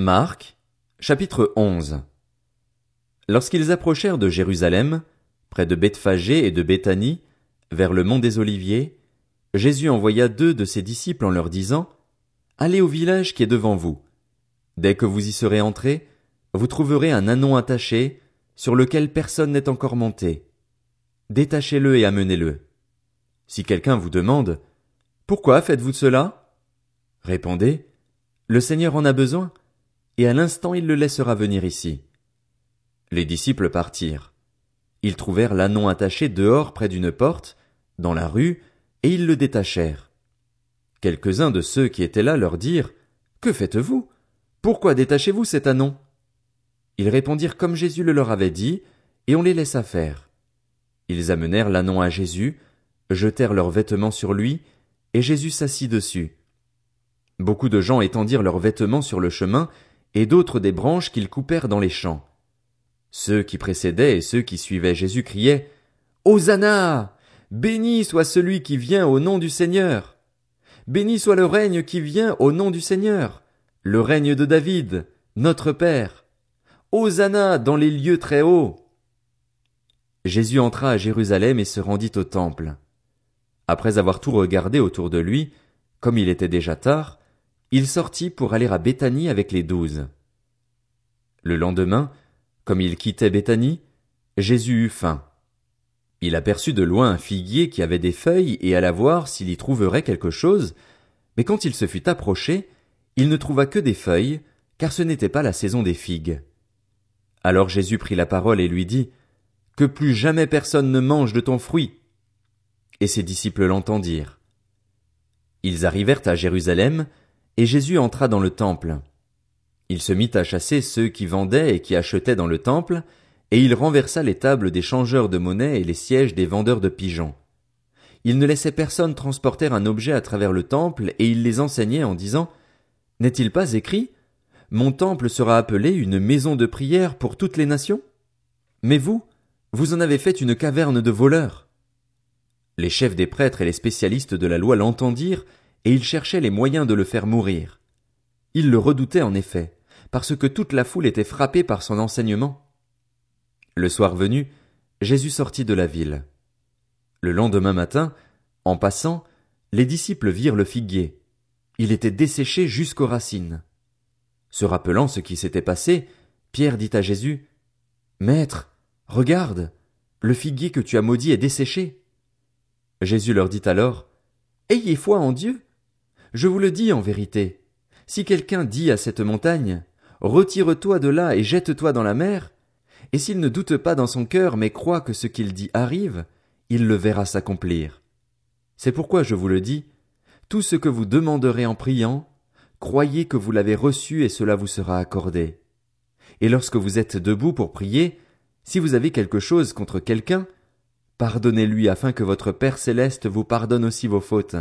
Marc, chapitre 11 Lorsqu'ils approchèrent de Jérusalem, près de Bethphagée et de Béthanie, vers le mont des Oliviers, Jésus envoya deux de ses disciples en leur disant, Allez au village qui est devant vous. Dès que vous y serez entrés, vous trouverez un anon attaché, sur lequel personne n'est encore monté. Détachez-le et amenez-le. Si quelqu'un vous demande, Pourquoi faites-vous cela? Répondez, Le Seigneur en a besoin, et à l'instant il le laissera venir ici. Les disciples partirent. Ils trouvèrent l'anon attaché dehors près d'une porte, dans la rue, et ils le détachèrent. Quelques-uns de ceux qui étaient là leur dirent, Que faites-vous? Pourquoi détachez-vous cet anon? Ils répondirent comme Jésus le leur avait dit, et on les laissa faire. Ils amenèrent l'anon à Jésus, jetèrent leurs vêtements sur lui, et Jésus s'assit dessus. Beaucoup de gens étendirent leurs vêtements sur le chemin, et d'autres des branches qu'ils coupèrent dans les champs. Ceux qui précédaient et ceux qui suivaient Jésus criaient, Hosanna! Béni soit celui qui vient au nom du Seigneur! Béni soit le règne qui vient au nom du Seigneur! Le règne de David, notre Père! Hosanna dans les lieux très hauts! Jésus entra à Jérusalem et se rendit au temple. Après avoir tout regardé autour de lui, comme il était déjà tard, il sortit pour aller à Béthanie avec les douze. Le lendemain, comme il quittait Béthanie, Jésus eut faim. Il aperçut de loin un figuier qui avait des feuilles et alla voir s'il y trouverait quelque chose, mais quand il se fut approché, il ne trouva que des feuilles, car ce n'était pas la saison des figues. Alors Jésus prit la parole et lui dit, Que plus jamais personne ne mange de ton fruit. Et ses disciples l'entendirent. Ils arrivèrent à Jérusalem, et Jésus entra dans le temple. Il se mit à chasser ceux qui vendaient et qui achetaient dans le temple, et il renversa les tables des changeurs de monnaie et les sièges des vendeurs de pigeons. Il ne laissait personne transporter un objet à travers le temple, et il les enseignait en disant, N'est-il pas écrit, Mon temple sera appelé une maison de prière pour toutes les nations? Mais vous, vous en avez fait une caverne de voleurs. Les chefs des prêtres et les spécialistes de la loi l'entendirent, et ils cherchaient les moyens de le faire mourir. Ils le redoutaient en effet, parce que toute la foule était frappée par son enseignement. Le soir venu, Jésus sortit de la ville. Le lendemain matin, en passant, les disciples virent le figuier. Il était desséché jusqu'aux racines. Se rappelant ce qui s'était passé, Pierre dit à Jésus, Maître, regarde, le figuier que tu as maudit est desséché. Jésus leur dit alors, Ayez foi en Dieu. Je vous le dis en vérité. Si quelqu'un dit à cette montagne, Retire-toi de là et jette-toi dans la mer, et s'il ne doute pas dans son cœur mais croit que ce qu'il dit arrive, il le verra s'accomplir. C'est pourquoi je vous le dis, tout ce que vous demanderez en priant, croyez que vous l'avez reçu et cela vous sera accordé. Et lorsque vous êtes debout pour prier, si vous avez quelque chose contre quelqu'un, pardonnez-lui afin que votre Père céleste vous pardonne aussi vos fautes.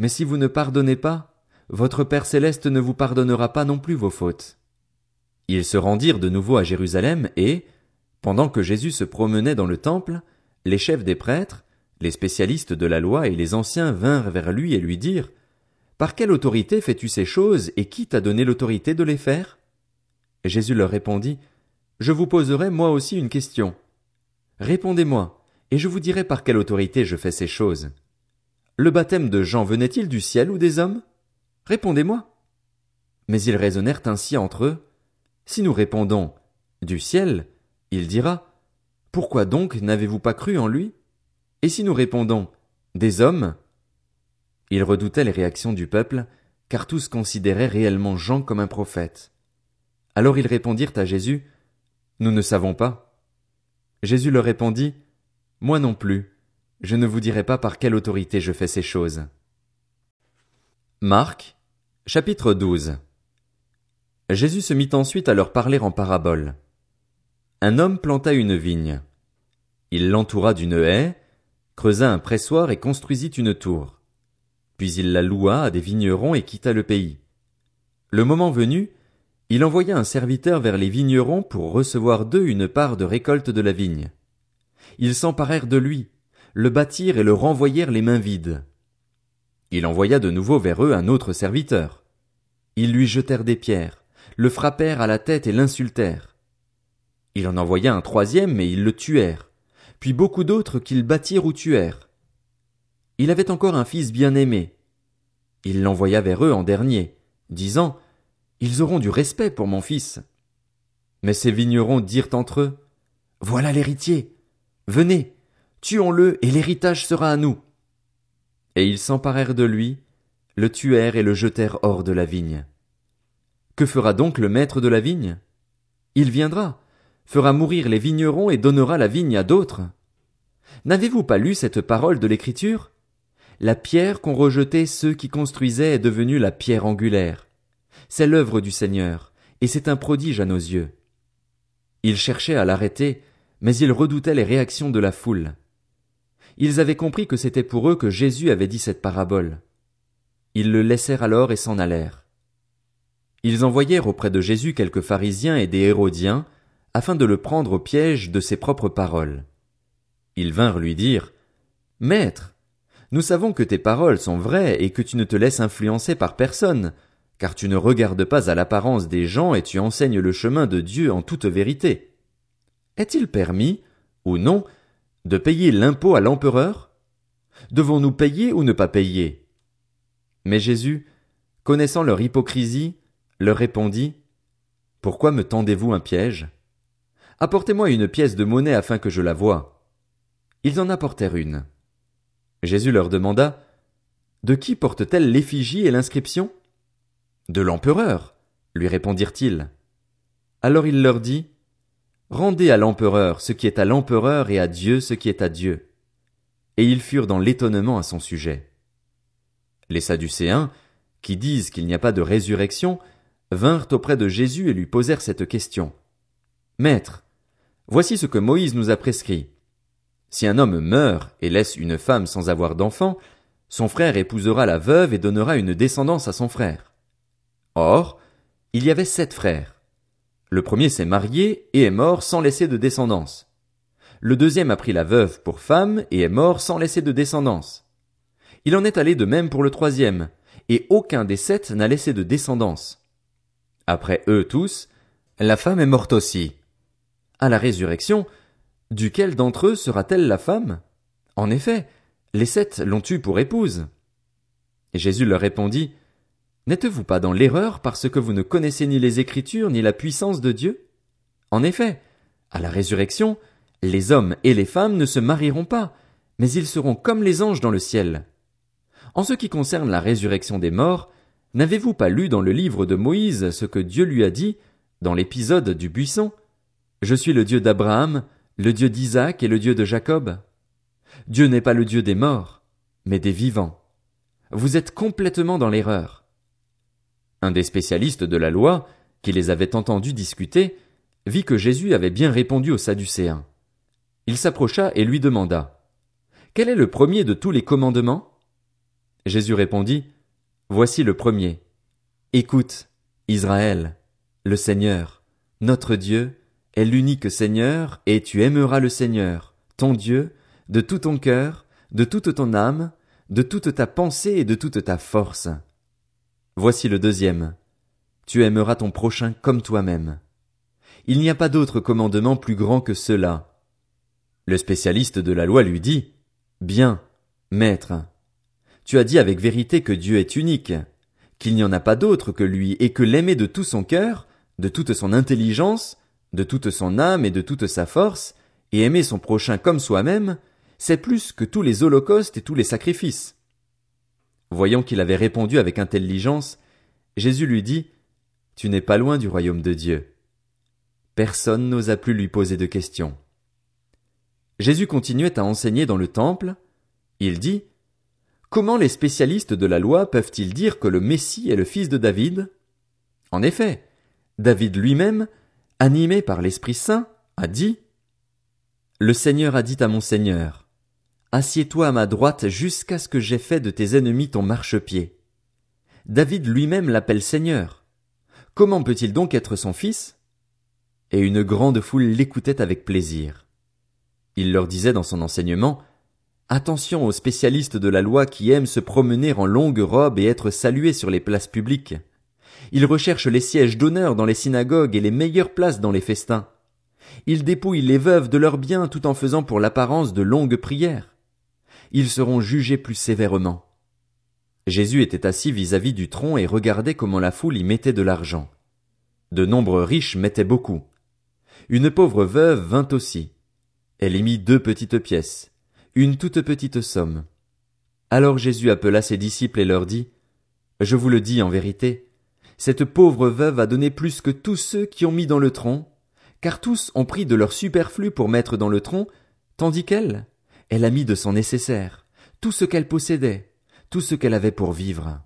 Mais si vous ne pardonnez pas, votre Père céleste ne vous pardonnera pas non plus vos fautes. Ils se rendirent de nouveau à Jérusalem et, pendant que Jésus se promenait dans le temple, les chefs des prêtres, les spécialistes de la loi et les anciens vinrent vers lui et lui dirent, Par quelle autorité fais-tu ces choses et qui t'a donné l'autorité de les faire? Jésus leur répondit, Je vous poserai moi aussi une question. Répondez-moi, et je vous dirai par quelle autorité je fais ces choses. Le baptême de Jean venait-il du ciel ou des hommes? Répondez-moi. Mais ils raisonnèrent ainsi entre eux. Si nous répondons du ciel, il dira Pourquoi donc n'avez-vous pas cru en lui? Et si nous répondons des hommes Ils redoutaient les réactions du peuple, car tous considéraient réellement Jean comme un prophète. Alors ils répondirent à Jésus Nous ne savons pas. Jésus leur répondit Moi non plus, je ne vous dirai pas par quelle autorité je fais ces choses. Marc, chapitre 12 Jésus se mit ensuite à leur parler en parabole. Un homme planta une vigne. Il l'entoura d'une haie, creusa un pressoir et construisit une tour. Puis il la loua à des vignerons et quitta le pays. Le moment venu, il envoya un serviteur vers les vignerons pour recevoir d'eux une part de récolte de la vigne. Ils s'emparèrent de lui, le battirent et le renvoyèrent les mains vides. Il envoya de nouveau vers eux un autre serviteur. Ils lui jetèrent des pierres, le frappèrent à la tête et l'insultèrent. Il en envoya un troisième, mais ils le tuèrent, puis beaucoup d'autres qu'ils battirent ou tuèrent. Il avait encore un fils bien-aimé. Il l'envoya vers eux en dernier, disant, Ils auront du respect pour mon fils. Mais ces vignerons dirent entre eux, Voilà l'héritier. Venez, tuons-le et l'héritage sera à nous. Et ils s'emparèrent de lui, le tuèrent et le jetèrent hors de la vigne. Que fera donc le maître de la vigne? Il viendra, fera mourir les vignerons et donnera la vigne à d'autres. N'avez-vous pas lu cette parole de l'écriture? La pierre qu'ont rejetée ceux qui construisaient est devenue la pierre angulaire. C'est l'œuvre du Seigneur, et c'est un prodige à nos yeux. Ils cherchaient à l'arrêter, mais ils redoutaient les réactions de la foule. Ils avaient compris que c'était pour eux que Jésus avait dit cette parabole. Ils le laissèrent alors et s'en allèrent. Ils envoyèrent auprès de Jésus quelques pharisiens et des hérodiens, afin de le prendre au piège de ses propres paroles. Ils vinrent lui dire, Maître, nous savons que tes paroles sont vraies et que tu ne te laisses influencer par personne, car tu ne regardes pas à l'apparence des gens et tu enseignes le chemin de Dieu en toute vérité. Est-il permis, ou non, de payer l'impôt à l'empereur? Devons-nous payer ou ne pas payer? Mais Jésus, connaissant leur hypocrisie, leur répondit, Pourquoi me tendez-vous un piège? Apportez-moi une pièce de monnaie afin que je la voie. Ils en apportèrent une. Jésus leur demanda, De qui porte-t-elle l'effigie et l'inscription? De l'empereur, lui répondirent-ils. Alors il leur dit, Rendez à l'empereur ce qui est à l'empereur et à Dieu ce qui est à Dieu. Et ils furent dans l'étonnement à son sujet. Les Sadducéens, qui disent qu'il n'y a pas de résurrection, vinrent auprès de Jésus et lui posèrent cette question. Maître, voici ce que Moïse nous a prescrit. Si un homme meurt et laisse une femme sans avoir d'enfant, son frère épousera la veuve et donnera une descendance à son frère. Or, il y avait sept frères. Le premier s'est marié et est mort sans laisser de descendance. Le deuxième a pris la veuve pour femme et est mort sans laisser de descendance. Il en est allé de même pour le troisième, et aucun des sept n'a laissé de descendance. Après eux tous, la femme est morte aussi. À la résurrection, duquel d'entre eux sera-t-elle la femme? En effet, les sept l'ont eue pour épouse. Et Jésus leur répondit, N'êtes-vous pas dans l'erreur parce que vous ne connaissez ni les Écritures ni la puissance de Dieu? En effet, à la résurrection, les hommes et les femmes ne se marieront pas, mais ils seront comme les anges dans le ciel. En ce qui concerne la résurrection des morts, n'avez-vous pas lu dans le livre de Moïse ce que Dieu lui a dit, dans l'épisode du buisson? Je suis le Dieu d'Abraham, le Dieu d'Isaac et le Dieu de Jacob. Dieu n'est pas le Dieu des morts, mais des vivants. Vous êtes complètement dans l'erreur. Un des spécialistes de la loi, qui les avait entendus discuter, vit que Jésus avait bien répondu aux Sadducéens. Il s'approcha et lui demanda. Quel est le premier de tous les commandements? Jésus répondit. Voici le premier. Écoute, Israël, le Seigneur, notre Dieu, est l'unique Seigneur, et tu aimeras le Seigneur, ton Dieu, de tout ton cœur, de toute ton âme, de toute ta pensée et de toute ta force. Voici le deuxième. Tu aimeras ton prochain comme toi-même. Il n'y a pas d'autre commandement plus grand que cela. Le spécialiste de la loi lui dit, Bien, maître. Tu as dit avec vérité que Dieu est unique, qu'il n'y en a pas d'autre que lui et que l'aimer de tout son cœur, de toute son intelligence, de toute son âme et de toute sa force, et aimer son prochain comme soi-même, c'est plus que tous les holocaustes et tous les sacrifices. Voyant qu'il avait répondu avec intelligence, Jésus lui dit, Tu n'es pas loin du royaume de Dieu. Personne n'osa plus lui poser de questions. Jésus continuait à enseigner dans le temple. Il dit, Comment les spécialistes de la loi peuvent-ils dire que le Messie est le fils de David? En effet, David lui-même animé par l'Esprit Saint, a dit Le Seigneur a dit à mon Seigneur Assieds-toi à ma droite jusqu'à ce que j'aie fait de tes ennemis ton marchepied. David lui-même l'appelle Seigneur. Comment peut-il donc être son fils? Et une grande foule l'écoutait avec plaisir. Il leur disait dans son enseignement Attention aux spécialistes de la loi qui aiment se promener en longue robe et être salués sur les places publiques. Ils recherchent les sièges d'honneur dans les synagogues et les meilleures places dans les festins. Ils dépouillent les veuves de leurs biens tout en faisant pour l'apparence de longues prières. Ils seront jugés plus sévèrement. Jésus était assis vis-à-vis du tronc et regardait comment la foule y mettait de l'argent. De nombreux riches mettaient beaucoup. Une pauvre veuve vint aussi. Elle y mit deux petites pièces, une toute petite somme. Alors Jésus appela ses disciples et leur dit, Je vous le dis en vérité, cette pauvre veuve a donné plus que tous ceux qui ont mis dans le tronc, car tous ont pris de leur superflu pour mettre dans le tronc, tandis qu'elle, elle a mis de son nécessaire, tout ce qu'elle possédait, tout ce qu'elle avait pour vivre.